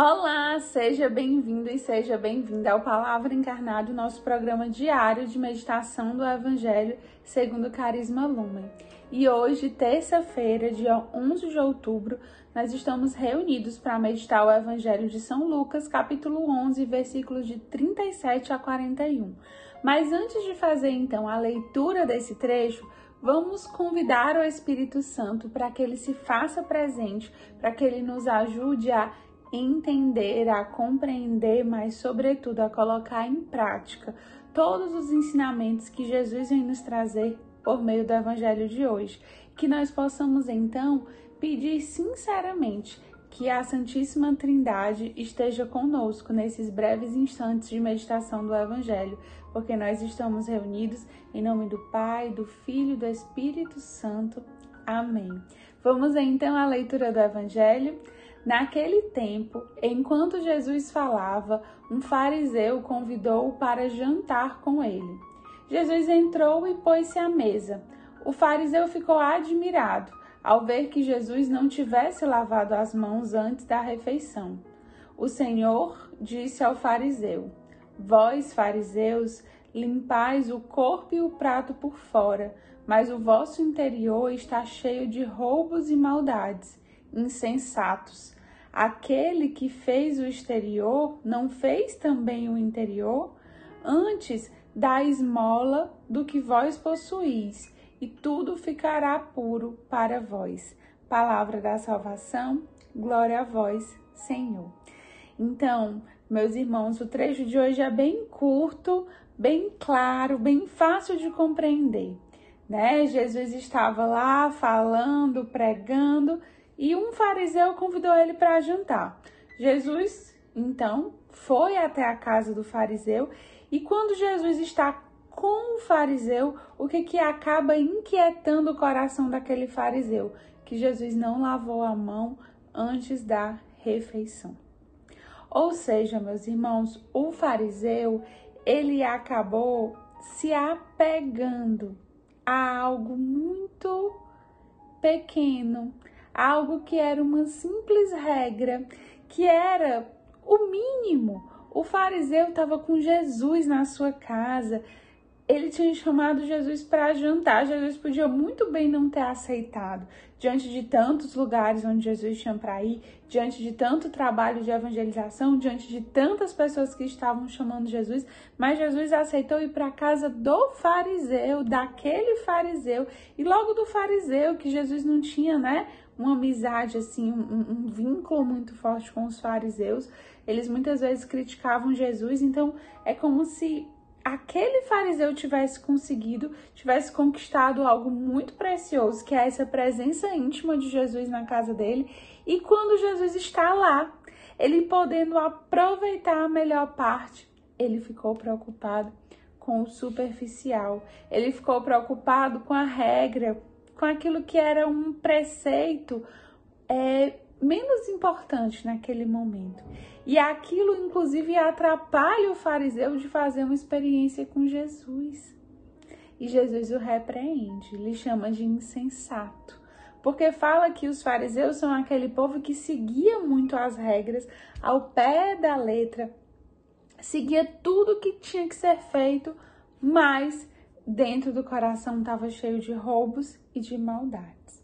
Olá, seja bem-vindo e seja bem-vinda ao Palavra Encarnado, nosso programa diário de meditação do Evangelho segundo Carisma Lumen. E hoje, terça-feira, dia 11 de outubro, nós estamos reunidos para meditar o Evangelho de São Lucas, capítulo 11, versículos de 37 a 41. Mas antes de fazer então a leitura desse trecho, vamos convidar o Espírito Santo para que ele se faça presente, para que ele nos ajude a entender, a compreender, mas, sobretudo, a colocar em prática todos os ensinamentos que Jesus vem nos trazer por meio do Evangelho de hoje. Que nós possamos, então, pedir sinceramente que a Santíssima Trindade esteja conosco nesses breves instantes de meditação do Evangelho, porque nós estamos reunidos em nome do Pai, do Filho e do Espírito Santo. Amém. Vamos então à leitura do Evangelho. Naquele tempo, enquanto Jesus falava, um fariseu convidou-o para jantar com ele. Jesus entrou e pôs-se à mesa. O fariseu ficou admirado ao ver que Jesus não tivesse lavado as mãos antes da refeição. O Senhor disse ao fariseu: Vós, fariseus, limpais o corpo e o prato por fora, mas o vosso interior está cheio de roubos e maldades. Insensatos! Aquele que fez o exterior não fez também o interior? Antes, dá esmola do que vós possuís, e tudo ficará puro para vós. Palavra da salvação, glória a vós, Senhor. Então, meus irmãos, o trecho de hoje é bem curto, bem claro, bem fácil de compreender. Né? Jesus estava lá falando, pregando, e um fariseu convidou ele para jantar. Jesus, então, foi até a casa do fariseu e quando Jesus está com o fariseu, o que que acaba inquietando o coração daquele fariseu? Que Jesus não lavou a mão antes da refeição. Ou seja, meus irmãos, o fariseu, ele acabou se apegando a algo muito pequeno, algo que era uma simples regra, que era o mínimo. O fariseu estava com Jesus na sua casa, ele tinha chamado Jesus para jantar. Jesus podia muito bem não ter aceitado, diante de tantos lugares onde Jesus tinha para ir, diante de tanto trabalho de evangelização, diante de tantas pessoas que estavam chamando Jesus, mas Jesus aceitou ir para a casa do fariseu, daquele fariseu, e logo do fariseu, que Jesus não tinha, né, uma amizade, assim, um, um vínculo muito forte com os fariseus. Eles muitas vezes criticavam Jesus, então é como se aquele fariseu tivesse conseguido, tivesse conquistado algo muito precioso, que é essa presença íntima de Jesus na casa dele, e quando Jesus está lá, ele podendo aproveitar a melhor parte, ele ficou preocupado com o superficial, ele ficou preocupado com a regra, com aquilo que era um preceito é, menos importante naquele momento. E aquilo, inclusive, atrapalha o fariseu de fazer uma experiência com Jesus. E Jesus o repreende, lhe chama de insensato. Porque fala que os fariseus são aquele povo que seguia muito as regras ao pé da letra, seguia tudo que tinha que ser feito, mas dentro do coração estava cheio de roubos e de maldades.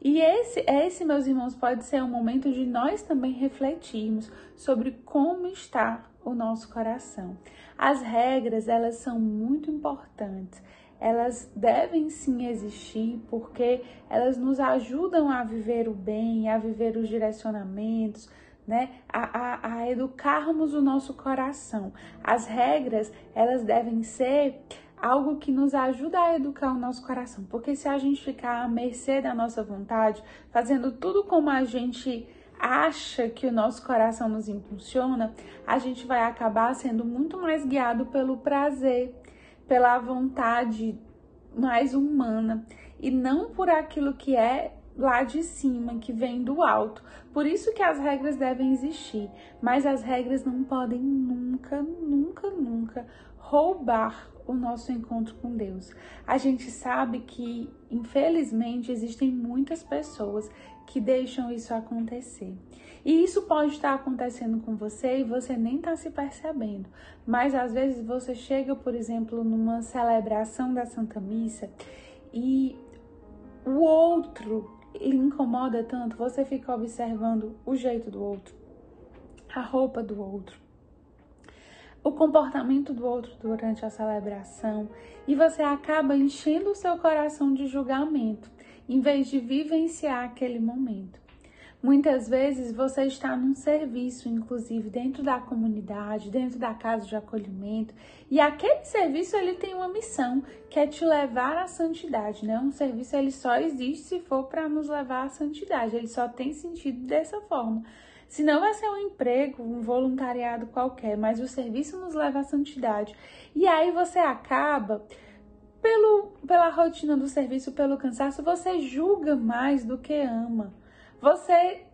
E esse, esse, meus irmãos, pode ser um momento de nós também refletirmos sobre como está o nosso coração. As regras, elas são muito importantes. Elas devem sim existir porque elas nos ajudam a viver o bem, a viver os direcionamentos, né? A, a, a educarmos o nosso coração. As regras, elas devem ser algo que nos ajuda a educar o nosso coração. Porque se a gente ficar à mercê da nossa vontade, fazendo tudo como a gente acha que o nosso coração nos impulsiona, a gente vai acabar sendo muito mais guiado pelo prazer, pela vontade mais humana e não por aquilo que é lá de cima, que vem do alto. Por isso que as regras devem existir, mas as regras não podem nunca, nunca, nunca roubar o nosso encontro com Deus. A gente sabe que, infelizmente, existem muitas pessoas que deixam isso acontecer. E isso pode estar acontecendo com você e você nem está se percebendo. Mas às vezes você chega, por exemplo, numa celebração da Santa Missa e o outro lhe incomoda tanto, você fica observando o jeito do outro, a roupa do outro, o comportamento do outro durante a celebração e você acaba enchendo o seu coração de julgamento em vez de vivenciar aquele momento. Muitas vezes você está num serviço, inclusive dentro da comunidade, dentro da casa de acolhimento, e aquele serviço ele tem uma missão, que é te levar à santidade, né? Um serviço ele só existe se for para nos levar à santidade, ele só tem sentido dessa forma. Senão vai ser um emprego, um voluntariado qualquer, mas o serviço nos leva à santidade. E aí você acaba pelo, pela rotina do serviço, pelo cansaço, você julga mais do que ama. Você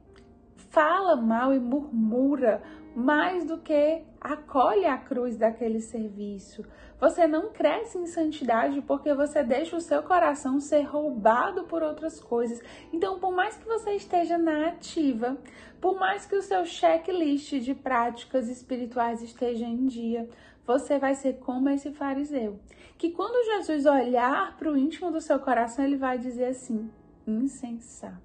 fala mal e murmura mais do que acolhe a cruz daquele serviço. Você não cresce em santidade porque você deixa o seu coração ser roubado por outras coisas. Então, por mais que você esteja na ativa, por mais que o seu checklist de práticas espirituais esteja em dia, você vai ser como esse fariseu. Que quando Jesus olhar para o íntimo do seu coração, ele vai dizer assim: insensato.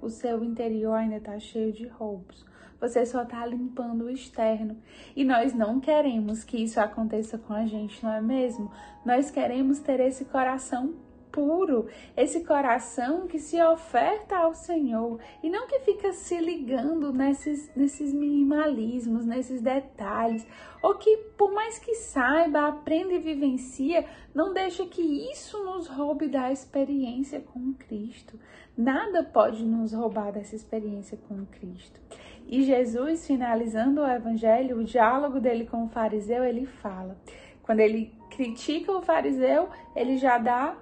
O seu interior ainda está cheio de roubos. Você só está limpando o externo. E nós não queremos que isso aconteça com a gente, não é mesmo? Nós queremos ter esse coração puro, esse coração que se oferta ao Senhor e não que fica se ligando nesses, nesses minimalismos, nesses detalhes, ou que por mais que saiba, aprenda e vivencia, não deixa que isso nos roube da experiência com Cristo. Nada pode nos roubar dessa experiência com Cristo. E Jesus, finalizando o evangelho, o diálogo dele com o fariseu, ele fala. Quando ele critica o fariseu, ele já dá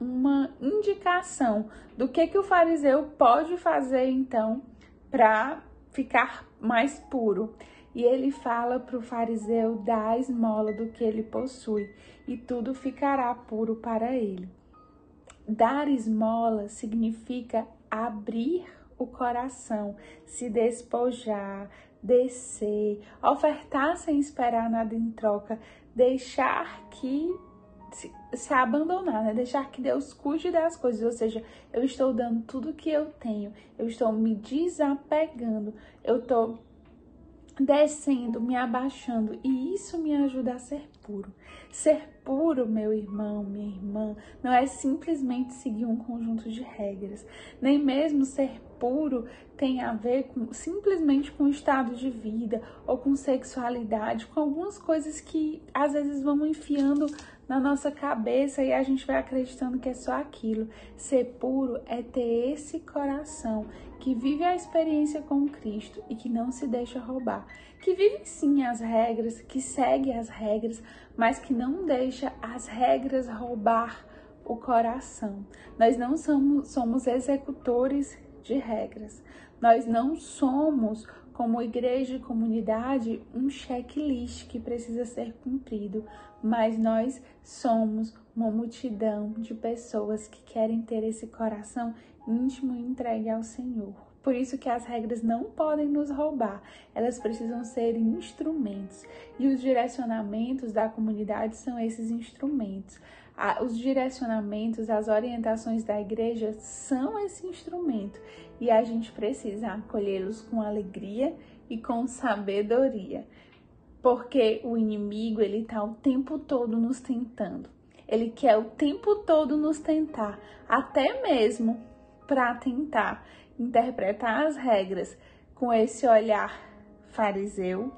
uma indicação do que, que o fariseu pode fazer então para ficar mais puro. E ele fala para o fariseu dar esmola do que ele possui, e tudo ficará puro para ele. Dar esmola significa abrir o coração, se despojar, descer, ofertar sem esperar nada em troca, deixar que se, se abandonar, né? Deixar que Deus cuide das coisas, ou seja, eu estou dando tudo que eu tenho, eu estou me desapegando, eu estou descendo, me abaixando, e isso me ajuda a ser puro. Ser puro, meu irmão, minha irmã, não é simplesmente seguir um conjunto de regras, nem mesmo ser puro tem a ver com simplesmente com estado de vida ou com sexualidade, com algumas coisas que às vezes vão enfiando na nossa cabeça e a gente vai acreditando que é só aquilo. Ser puro é ter esse coração que vive a experiência com Cristo e que não se deixa roubar, que vive sim as regras, que segue as regras, mas que não deixa as regras roubar o coração. Nós não somos, somos executores de regras. Nós não somos como igreja e comunidade, um checklist que precisa ser cumprido, mas nós somos uma multidão de pessoas que querem ter esse coração íntimo entregue ao Senhor. Por isso que as regras não podem nos roubar, elas precisam ser instrumentos. E os direcionamentos da comunidade são esses instrumentos. Os direcionamentos, as orientações da igreja são esse instrumento e a gente precisa acolhê-los com alegria e com sabedoria, porque o inimigo ele está o tempo todo nos tentando. Ele quer o tempo todo nos tentar, até mesmo para tentar interpretar as regras com esse olhar fariseu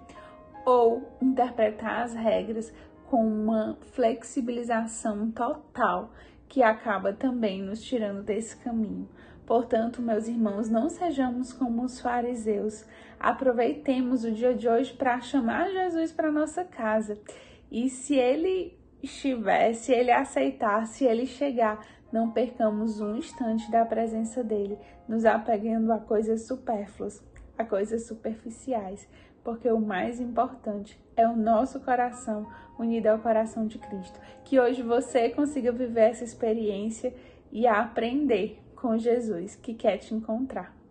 ou interpretar as regras com uma flexibilização total que acaba também nos tirando desse caminho. Portanto, meus irmãos, não sejamos como os fariseus. Aproveitemos o dia de hoje para chamar Jesus para nossa casa. E se ele estiver, se ele aceitar, se ele chegar, não percamos um instante da presença dele, nos apegando a coisas supérfluas, a coisas superficiais, porque o mais importante é o nosso coração unido ao coração de Cristo. Que hoje você consiga viver essa experiência e aprender com Jesus que quer te encontrar.